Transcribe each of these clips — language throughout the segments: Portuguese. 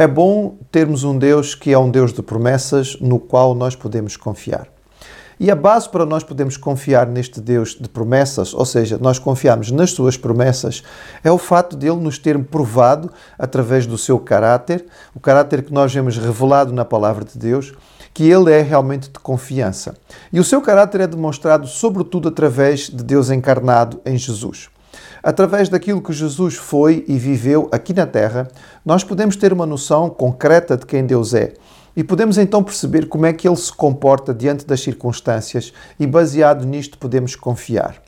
É bom termos um Deus que é um Deus de promessas no qual nós podemos confiar. E a base para nós podermos confiar neste Deus de promessas, ou seja, nós confiamos nas suas promessas, é o fato de ele nos ter provado através do seu caráter, o caráter que nós vemos revelado na palavra de Deus, que ele é realmente de confiança. E o seu caráter é demonstrado sobretudo através de Deus encarnado em Jesus. Através daquilo que Jesus foi e viveu aqui na Terra, nós podemos ter uma noção concreta de quem Deus é e podemos então perceber como é que ele se comporta diante das circunstâncias e, baseado nisto, podemos confiar.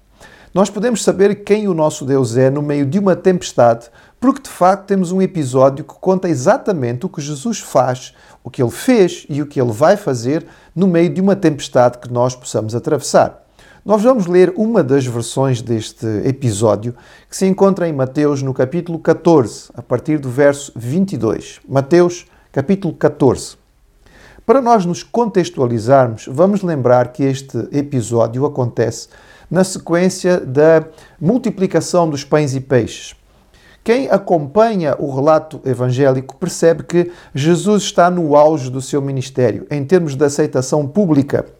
Nós podemos saber quem o nosso Deus é no meio de uma tempestade, porque de facto temos um episódio que conta exatamente o que Jesus faz, o que ele fez e o que ele vai fazer no meio de uma tempestade que nós possamos atravessar. Nós vamos ler uma das versões deste episódio que se encontra em Mateus no capítulo 14, a partir do verso 22. Mateus, capítulo 14. Para nós nos contextualizarmos, vamos lembrar que este episódio acontece na sequência da multiplicação dos pães e peixes. Quem acompanha o relato evangélico percebe que Jesus está no auge do seu ministério, em termos de aceitação pública.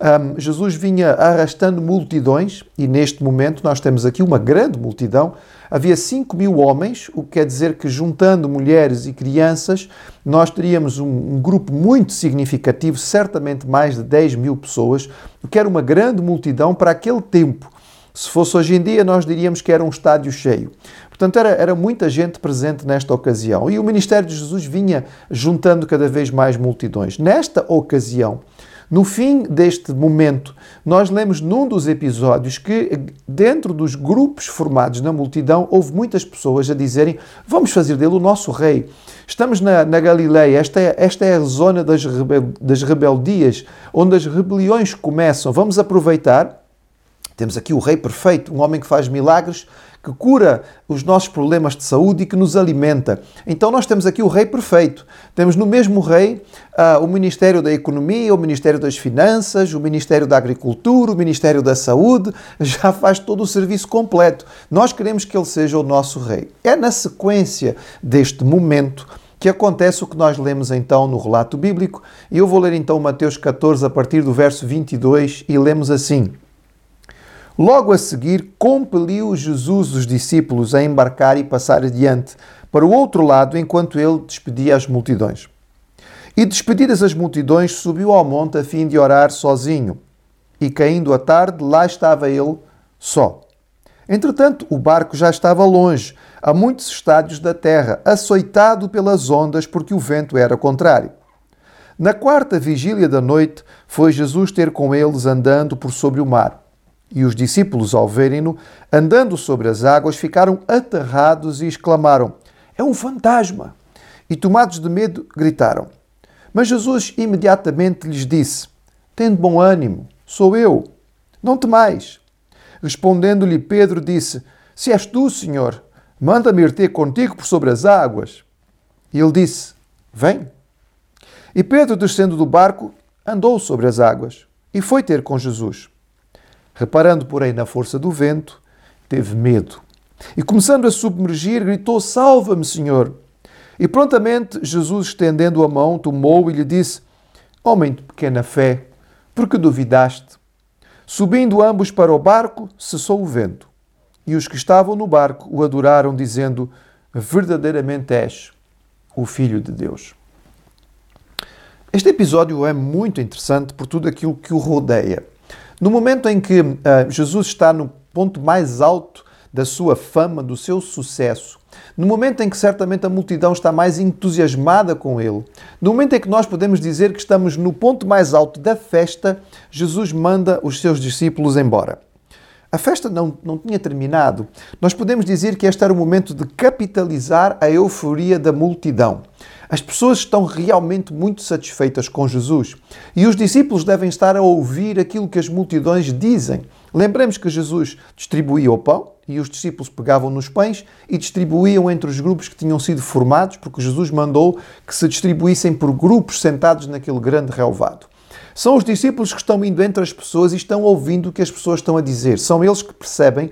Um, Jesus vinha arrastando multidões, e neste momento nós temos aqui uma grande multidão. Havia 5 mil homens, o que quer dizer que, juntando mulheres e crianças, nós teríamos um, um, grupo muito significativo, certamente mais de 10 mil pessoas, o que era uma grande multidão para aquele tempo. Se fosse hoje em dia, nós diríamos que era um estádio cheio. Portanto, era, era muita gente presente nesta ocasião. E o ministério de Jesus vinha juntando cada vez mais multidões. Nesta ocasião, no fim deste momento, nós lemos num dos episódios que, dentro dos grupos formados na multidão, houve muitas pessoas a dizerem: Vamos fazer dele o nosso rei. Estamos na, na Galileia, esta é, esta é a zona das, rebel, das rebeldias, onde as rebeliões começam. Vamos aproveitar. Temos aqui o rei perfeito, um homem que faz milagres, que cura os nossos problemas de saúde e que nos alimenta. Então nós temos aqui o rei perfeito. Temos no mesmo rei uh, o Ministério da Economia, o Ministério das Finanças, o Ministério da Agricultura, o Ministério da Saúde, já faz todo o serviço completo. Nós queremos que ele seja o nosso rei. É na sequência deste momento que acontece o que nós lemos então no relato bíblico, e eu vou ler então Mateus 14 a partir do verso 22 e lemos assim: Logo a seguir, compeliu Jesus os discípulos a embarcar e passar adiante para o outro lado enquanto ele despedia as multidões. E despedidas as multidões, subiu ao monte a fim de orar sozinho. E caindo a tarde, lá estava ele só. Entretanto, o barco já estava longe, a muitos estádios da terra, açoitado pelas ondas, porque o vento era contrário. Na quarta vigília da noite, foi Jesus ter com eles andando por sobre o mar. E os discípulos, ao verem-no andando sobre as águas, ficaram aterrados e exclamaram: É um fantasma! E tomados de medo, gritaram. Mas Jesus imediatamente lhes disse: Tende bom ânimo, sou eu, não temais. Respondendo-lhe Pedro, disse: Se és tu, Senhor, manda-me ir ter contigo por sobre as águas. E ele disse: Vem. E Pedro, descendo do barco, andou sobre as águas e foi ter com Jesus. Reparando, porém, na força do vento, teve medo. E começando a submergir, gritou: Salva-me, Senhor! E prontamente Jesus, estendendo a mão, tomou e lhe disse: Homem de pequena fé, por que duvidaste? Subindo ambos para o barco, cessou o vento. E os que estavam no barco o adoraram, dizendo: Verdadeiramente és o Filho de Deus. Este episódio é muito interessante por tudo aquilo que o rodeia. No momento em que uh, Jesus está no ponto mais alto da sua fama, do seu sucesso, no momento em que certamente a multidão está mais entusiasmada com ele, no momento em que nós podemos dizer que estamos no ponto mais alto da festa, Jesus manda os seus discípulos embora. A festa não, não tinha terminado. Nós podemos dizer que este era o momento de capitalizar a euforia da multidão. As pessoas estão realmente muito satisfeitas com Jesus e os discípulos devem estar a ouvir aquilo que as multidões dizem. Lembremos que Jesus distribuía o pão e os discípulos pegavam nos pães e distribuíam entre os grupos que tinham sido formados, porque Jesus mandou que se distribuíssem por grupos sentados naquele grande relvado. São os discípulos que estão indo entre as pessoas e estão ouvindo o que as pessoas estão a dizer. São eles que percebem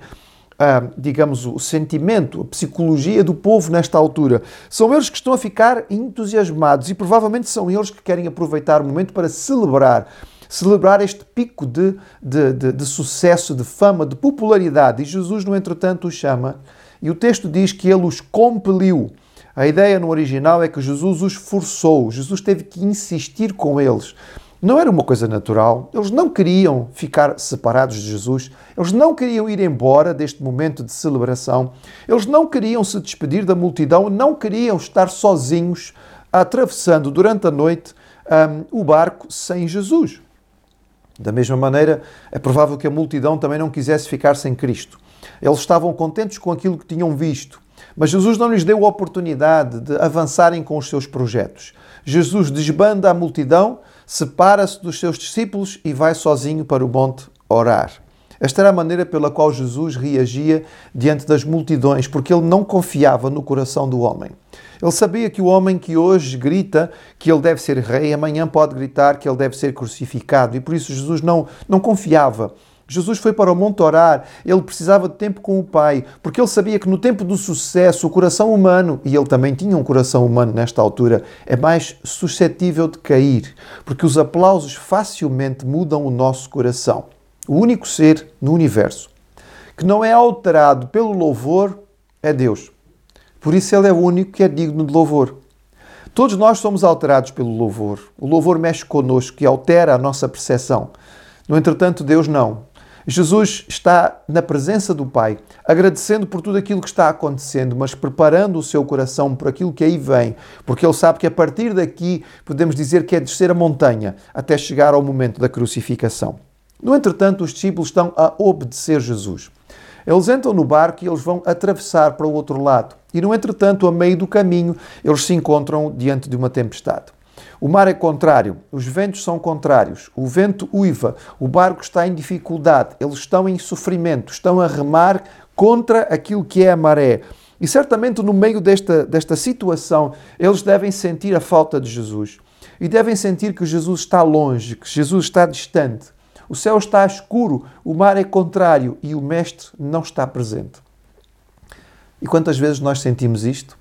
ah, digamos, o sentimento, a psicologia do povo nesta altura. São eles que estão a ficar entusiasmados e provavelmente são eles que querem aproveitar o momento para celebrar. Celebrar este pico de, de, de, de sucesso, de fama, de popularidade. E Jesus, no entretanto, os chama e o texto diz que ele os compeliu. A ideia no original é que Jesus os forçou, Jesus teve que insistir com eles. Não era uma coisa natural, eles não queriam ficar separados de Jesus, eles não queriam ir embora deste momento de celebração, eles não queriam se despedir da multidão, não queriam estar sozinhos, atravessando durante a noite um, o barco sem Jesus. Da mesma maneira, é provável que a multidão também não quisesse ficar sem Cristo. Eles estavam contentes com aquilo que tinham visto, mas Jesus não lhes deu a oportunidade de avançarem com os seus projetos. Jesus desbanda a multidão, separa-se dos seus discípulos e vai sozinho para o monte orar. Esta era a maneira pela qual Jesus reagia diante das multidões, porque ele não confiava no coração do homem. Ele sabia que o homem que hoje grita que ele deve ser rei, amanhã pode gritar que ele deve ser crucificado, e por isso Jesus não, não confiava Jesus foi para o monte orar, ele precisava de tempo com o Pai, porque ele sabia que no tempo do sucesso o coração humano, e ele também tinha um coração humano nesta altura, é mais suscetível de cair, porque os aplausos facilmente mudam o nosso coração. O único ser no universo que não é alterado pelo louvor é Deus. Por isso ele é o único que é digno de louvor. Todos nós somos alterados pelo louvor. O louvor mexe connosco e altera a nossa percepção. No entretanto, Deus não. Jesus está na presença do Pai, agradecendo por tudo aquilo que está acontecendo, mas preparando o seu coração por aquilo que aí vem, porque ele sabe que a partir daqui podemos dizer que é descer a montanha até chegar ao momento da crucificação. No entretanto, os discípulos estão a obedecer Jesus. Eles entram no barco e eles vão atravessar para o outro lado. E no entretanto, a meio do caminho, eles se encontram diante de uma tempestade. O mar é contrário, os ventos são contrários, o vento uiva, o barco está em dificuldade, eles estão em sofrimento, estão a remar contra aquilo que é a maré. E certamente no meio desta, desta situação, eles devem sentir a falta de Jesus. E devem sentir que Jesus está longe, que Jesus está distante. O céu está escuro, o mar é contrário e o Mestre não está presente. E quantas vezes nós sentimos isto?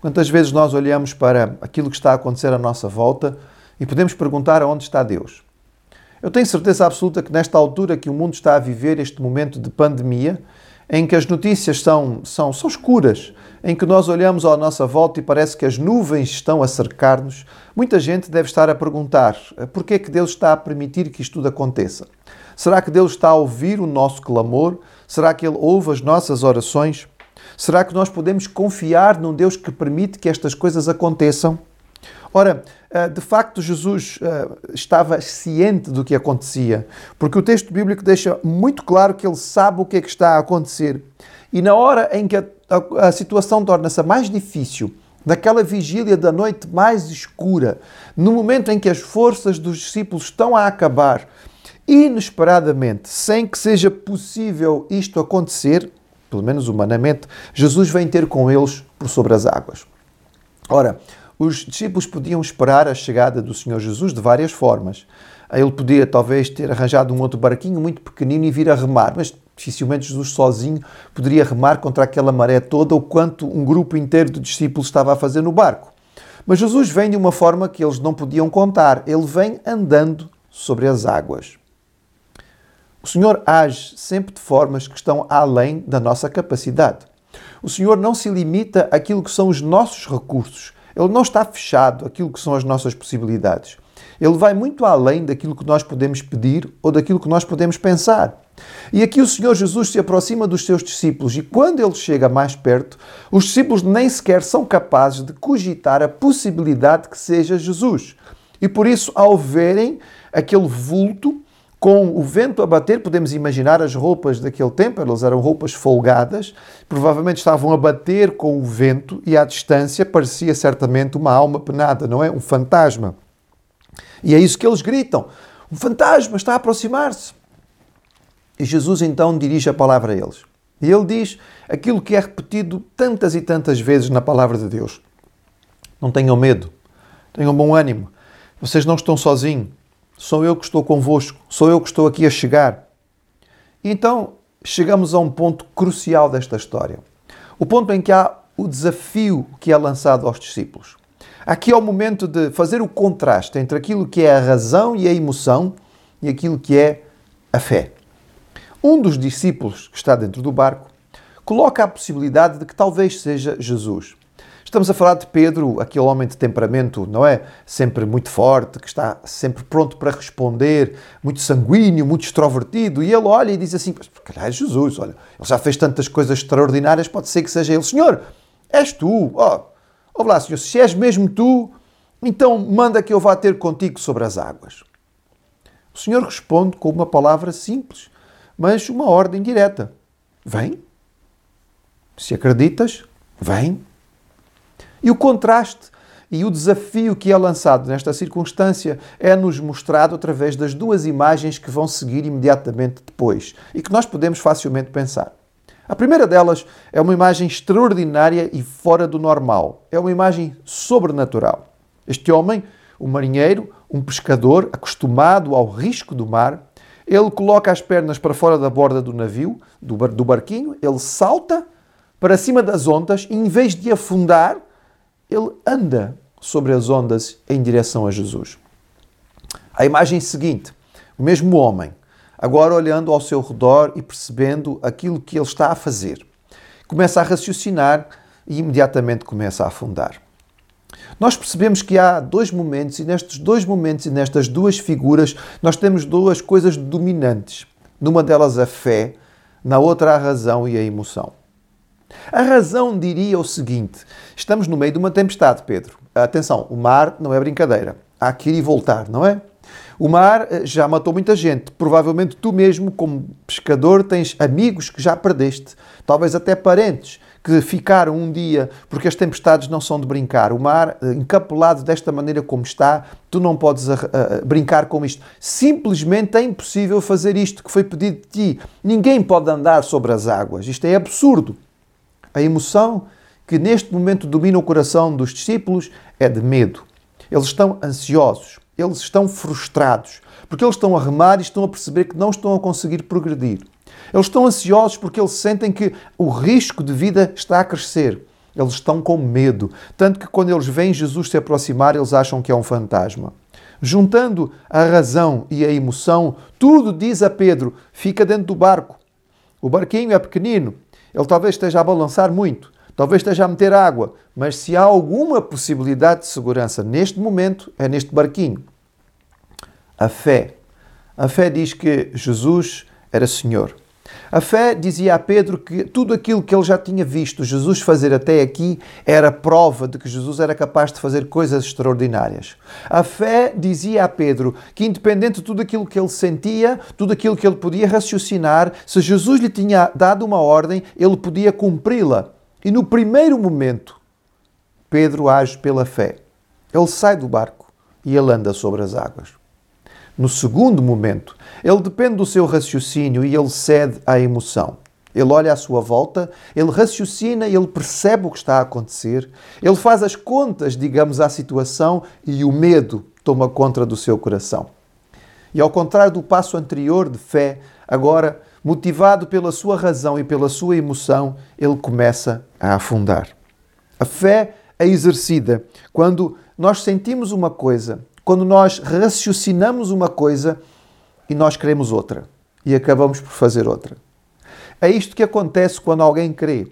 Quantas vezes nós olhamos para aquilo que está a acontecer à nossa volta e podemos perguntar aonde está Deus? Eu tenho certeza absoluta que nesta altura que o mundo está a viver este momento de pandemia, em que as notícias são, são, são escuras, em que nós olhamos à nossa volta e parece que as nuvens estão a cercar-nos, muita gente deve estar a perguntar por que é que Deus está a permitir que isto tudo aconteça? Será que Deus está a ouvir o nosso clamor? Será que Ele ouve as nossas orações? Será que nós podemos confiar num Deus que permite que estas coisas aconteçam? Ora, eh, de facto, Jesus eh, estava ciente do que acontecia, porque o texto bíblico deixa muito claro que ele sabe o que é que está a acontecer. E na hora em que a, a, a situação torna-se mais difícil, naquela vigília da noite mais escura, no momento em que as forças dos discípulos estão a acabar, inesperadamente, sem que seja possível isto acontecer, pelo menos humanamente, Jesus vem ter com eles por sobre as águas. Ora, os discípulos podiam esperar a chegada do Senhor Jesus de várias formas. Ele podia talvez ter arranjado um outro barquinho muito pequenino e vir a remar, mas dificilmente Jesus sozinho poderia remar contra aquela maré toda o quanto um grupo inteiro de discípulos estava a fazer no barco. Mas Jesus vem de uma forma que eles não podiam contar. Ele vem andando sobre as águas. O Senhor age sempre de formas que estão além da nossa capacidade. O Senhor não se limita àquilo que são os nossos recursos. Ele não está fechado àquilo que são as nossas possibilidades. Ele vai muito além daquilo que nós podemos pedir ou daquilo que nós podemos pensar. E aqui o Senhor Jesus se aproxima dos seus discípulos e quando ele chega mais perto, os discípulos nem sequer são capazes de cogitar a possibilidade que seja Jesus. E por isso, ao verem aquele vulto, com o vento a bater, podemos imaginar as roupas daquele tempo, elas eram roupas folgadas, provavelmente estavam a bater com o vento e à distância parecia certamente uma alma penada, não é? Um fantasma. E é isso que eles gritam: um fantasma está a aproximar-se. E Jesus então dirige a palavra a eles. E ele diz aquilo que é repetido tantas e tantas vezes na palavra de Deus: Não tenham medo, tenham bom ânimo, vocês não estão sozinhos. Sou eu que estou convosco, sou eu que estou aqui a chegar. Então chegamos a um ponto crucial desta história. O ponto em que há o desafio que é lançado aos discípulos. Aqui é o momento de fazer o contraste entre aquilo que é a razão e a emoção e aquilo que é a fé. Um dos discípulos que está dentro do barco coloca a possibilidade de que talvez seja Jesus. Estamos a falar de Pedro, aquele homem de temperamento, não é? Sempre muito forte, que está sempre pronto para responder, muito sanguíneo, muito extrovertido. E ele olha e diz assim: Mas, calhar é Jesus, olha, ele já fez tantas coisas extraordinárias, pode ser que seja ele. Senhor, és tu, ó, oh, lá, Senhor, se és mesmo tu, então manda que eu vá ter contigo sobre as águas. O Senhor responde com uma palavra simples, mas uma ordem direta: Vem. Se acreditas, vem. E o contraste e o desafio que é lançado nesta circunstância é-nos mostrado através das duas imagens que vão seguir imediatamente depois e que nós podemos facilmente pensar. A primeira delas é uma imagem extraordinária e fora do normal. É uma imagem sobrenatural. Este homem, um marinheiro, um pescador acostumado ao risco do mar, ele coloca as pernas para fora da borda do navio, do, do barquinho, ele salta para cima das ondas e, em vez de afundar, ele anda sobre as ondas em direção a Jesus. A imagem seguinte: o mesmo homem, agora olhando ao seu redor e percebendo aquilo que ele está a fazer, começa a raciocinar e imediatamente começa a afundar. Nós percebemos que há dois momentos, e nestes dois momentos e nestas duas figuras, nós temos duas coisas dominantes. Numa delas a fé, na outra a razão e a emoção. A razão diria o seguinte: estamos no meio de uma tempestade, Pedro. Atenção, o mar não é brincadeira. Há que ir e voltar, não é? O mar eh, já matou muita gente. Provavelmente tu mesmo, como pescador, tens amigos que já perdeste, talvez até parentes que ficaram um dia, porque as tempestades não são de brincar. O mar, eh, encapelado desta maneira como está, tu não podes uh, brincar com isto. Simplesmente é impossível fazer isto que foi pedido de ti. Ninguém pode andar sobre as águas. Isto é absurdo. A emoção que neste momento domina o coração dos discípulos é de medo. Eles estão ansiosos, eles estão frustrados, porque eles estão a remar e estão a perceber que não estão a conseguir progredir. Eles estão ansiosos porque eles sentem que o risco de vida está a crescer. Eles estão com medo, tanto que quando eles veem Jesus se aproximar, eles acham que é um fantasma. Juntando a razão e a emoção, tudo diz a Pedro: fica dentro do barco. O barquinho é pequenino, ele talvez esteja a balançar muito, talvez esteja a meter água, mas se há alguma possibilidade de segurança neste momento, é neste barquinho. A fé. A fé diz que Jesus era Senhor. A fé dizia a Pedro que tudo aquilo que ele já tinha visto Jesus fazer até aqui era prova de que Jesus era capaz de fazer coisas extraordinárias. A fé dizia a Pedro que, independente de tudo aquilo que ele sentia, tudo aquilo que ele podia raciocinar, se Jesus lhe tinha dado uma ordem, ele podia cumpri-la. E no primeiro momento, Pedro age pela fé. Ele sai do barco e ele anda sobre as águas. No segundo momento, ele depende do seu raciocínio e ele cede à emoção. Ele olha à sua volta, ele raciocina, ele percebe o que está a acontecer, ele faz as contas, digamos, à situação e o medo toma conta do seu coração. E ao contrário do passo anterior de fé, agora, motivado pela sua razão e pela sua emoção, ele começa a afundar. A fé é exercida quando nós sentimos uma coisa quando nós raciocinamos uma coisa e nós queremos outra e acabamos por fazer outra. É isto que acontece quando alguém crê.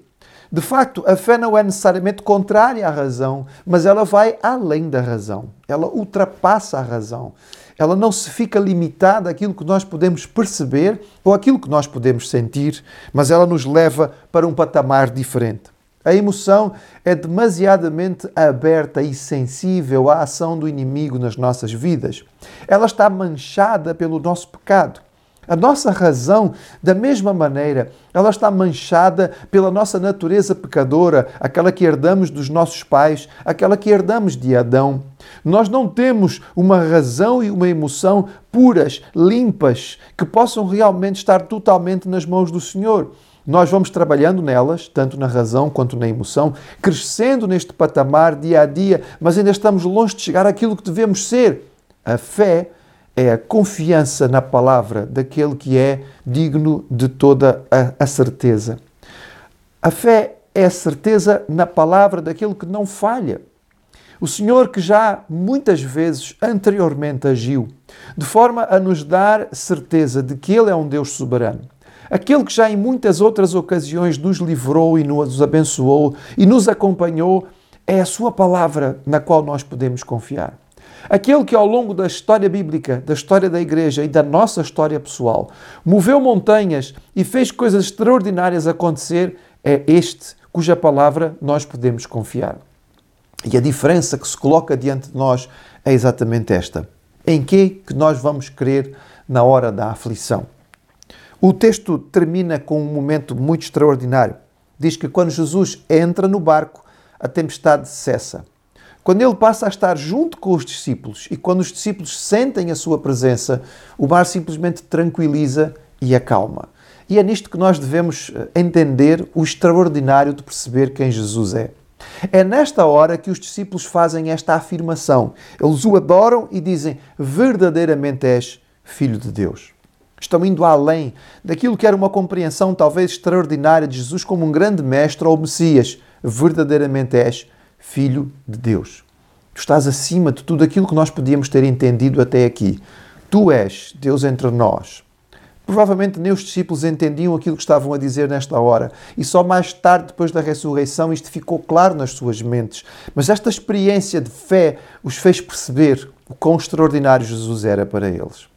De facto, a fé não é necessariamente contrária à razão, mas ela vai além da razão. Ela ultrapassa a razão. Ela não se fica limitada àquilo que nós podemos perceber ou àquilo que nós podemos sentir, mas ela nos leva para um patamar diferente. A emoção é demasiadamente aberta e sensível à ação do inimigo nas nossas vidas. Ela está manchada pelo nosso pecado. A nossa razão, da mesma maneira, ela está manchada pela nossa natureza pecadora, aquela que herdamos dos nossos pais, aquela que herdamos de Adão. Nós não temos uma razão e uma emoção puras, limpas, que possam realmente estar totalmente nas mãos do Senhor. Nós vamos trabalhando nelas, tanto na razão quanto na emoção, crescendo neste patamar dia a dia, mas ainda estamos longe de chegar àquilo que devemos ser. A fé é a confiança na palavra daquele que é digno de toda a, certeza. A fé é a certeza na palavra daquele que não falha. O Senhor que já muitas vezes anteriormente agiu, de forma a nos dar certeza de que Ele é um Deus soberano. Aquele que já em muitas outras ocasiões nos livrou e nos abençoou e nos acompanhou, é a Sua palavra na qual nós podemos confiar. Aquele que ao longo da história bíblica, da história da igreja e da nossa história pessoal, moveu montanhas e fez coisas extraordinárias acontecer, é este cuja palavra nós podemos confiar. E a diferença que se coloca diante de nós é exatamente esta. Em que que nós vamos crer na hora da aflição? O texto termina com um momento muito extraordinário. Diz que quando Jesus entra no barco, a tempestade cessa. Quando ele passa a estar junto com os discípulos e quando os discípulos sentem a sua presença, o mar simplesmente tranquiliza e acalma. E é nisto que nós devemos eh, entender o extraordinário de perceber quem Jesus é. É nesta hora que os discípulos fazem esta afirmação. Eles o adoram e dizem: verdadeiramente és filho de Deus. Estão indo além daquilo que era uma compreensão talvez extraordinária de Jesus como um grande mestre ou Messias. Verdadeiramente és filho de Deus. Tu estás acima de tudo aquilo que nós podíamos ter entendido até aqui. Tu és Deus entre nós. Provavelmente nem os discípulos entendiam aquilo que estavam a dizer nesta hora, e só mais tarde, depois da ressurreição, isto ficou claro nas suas mentes. Mas esta experiência de fé os fez perceber o quão extraordinário Jesus era para eles.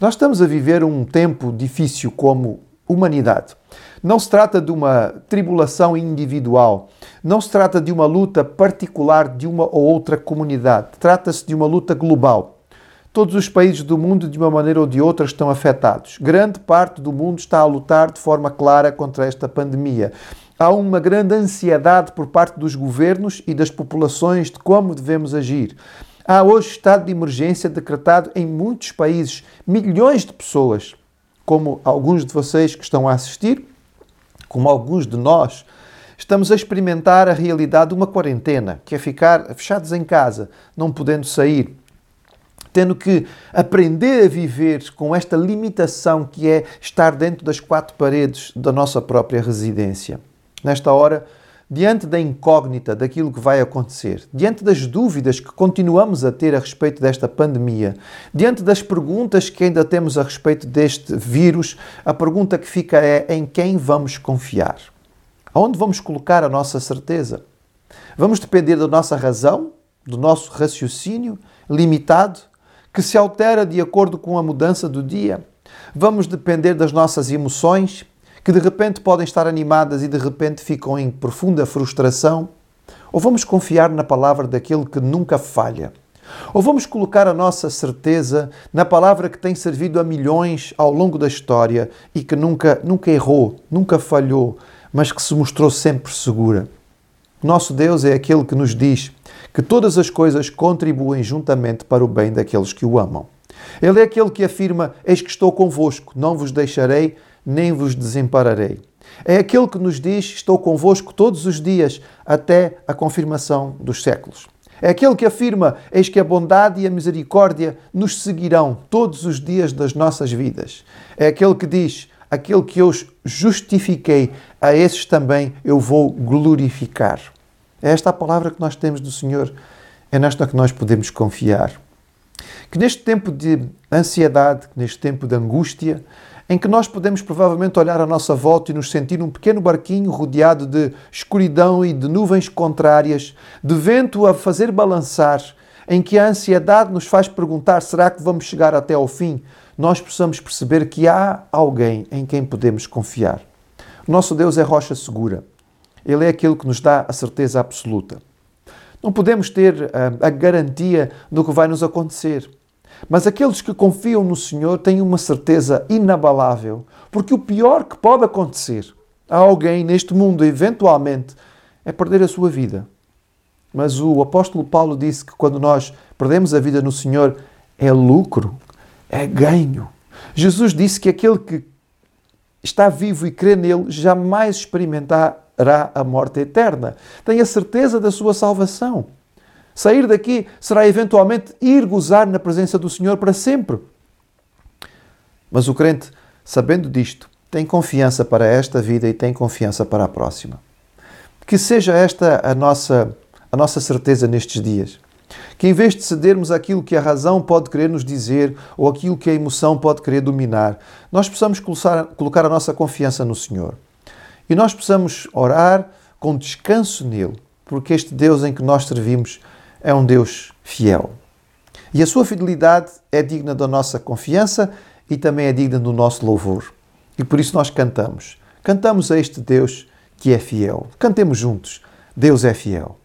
Nós estamos a viver um tempo difícil como humanidade. Não se trata de uma tribulação individual, não se trata de uma luta particular de uma ou outra comunidade, trata-se de uma luta global. Todos os países do mundo, de uma maneira ou de outra, estão afetados. Grande parte do mundo está a lutar de forma clara contra esta pandemia. Há uma grande ansiedade por parte dos governos e das populações de como devemos agir. Há hoje estado de emergência decretado em muitos países. Milhões de pessoas, como alguns de vocês que estão a assistir, como alguns de nós, estamos a experimentar a realidade de uma quarentena, que é ficar fechados em casa, não podendo sair tendo que aprender a viver com esta limitação que é estar dentro das quatro paredes da nossa própria residência. Nesta hora, diante da incógnita daquilo que vai acontecer, diante das dúvidas que continuamos a ter a respeito desta pandemia, diante das perguntas que ainda temos a respeito deste vírus, a pergunta que fica é em quem vamos confiar? Aonde vamos colocar a nossa certeza? Vamos depender da nossa razão, do nosso raciocínio limitado que se altera de acordo com a mudança do dia. Vamos depender das nossas emoções, que de repente podem estar animadas e de repente ficam em profunda frustração. Ou vamos confiar na palavra daquele que nunca falha? Ou vamos colocar a nossa certeza na palavra que tem servido a milhões ao longo da história e que nunca, nunca errou, nunca falhou, mas que se mostrou sempre segura? Nosso Deus é aquele que nos diz que todas as coisas contribuem juntamente para o bem daqueles que o amam. Ele é aquele que afirma: Eis que estou convosco, não vos deixarei, nem vos desampararei. É aquele que nos diz: Estou convosco todos os dias, até a confirmação dos séculos. É aquele que afirma: Eis que a bondade e a misericórdia nos seguirão todos os dias das nossas vidas. É aquele que diz: Aquele que eu justifiquei, a esses também eu vou glorificar. É esta a palavra que nós temos do Senhor, é nesta que nós podemos confiar. Que neste tempo de ansiedade, neste tempo de angústia, em que nós podemos provavelmente olhar à nossa volta e nos sentir um pequeno barquinho rodeado de escuridão e de nuvens contrárias, de vento a fazer balançar, em que a ansiedade nos faz perguntar: será que vamos chegar até ao fim? Nós possamos perceber que há alguém em quem podemos confiar. Nosso Deus é rocha segura. Ele é aquele que nos dá a certeza absoluta. Não podemos ter ah, a garantia do que vai nos acontecer. Mas aqueles que confiam no Senhor têm uma certeza inabalável, porque o pior que pode acontecer a alguém neste mundo, eventualmente, é perder a sua vida. Mas o apóstolo Paulo disse que quando nós perdemos a vida no Senhor, é lucro, é ganho. Jesus disse que aquele que está vivo e crê nele jamais experimentará a morte eterna. Tenha certeza da sua salvação. Sair daqui será eventualmente ir gozar na presença do Senhor para sempre. Mas o crente, sabendo disto, tem confiança para esta vida e tem confiança para a próxima. Que seja esta a nossa, a nossa certeza nestes dias. Que em vez de cedermos aquilo que a razão pode querer nos dizer ou aquilo que a emoção pode querer dominar, nós possamos colocar a nossa confiança no Senhor. E nós possamos orar com descanso nele, porque este Deus em que nós servimos é um Deus fiel. E a sua fidelidade é digna da nossa confiança e também é digna do nosso louvor. E por isso nós cantamos. Cantamos a este Deus que é fiel. Cantemos juntos. Deus é fiel.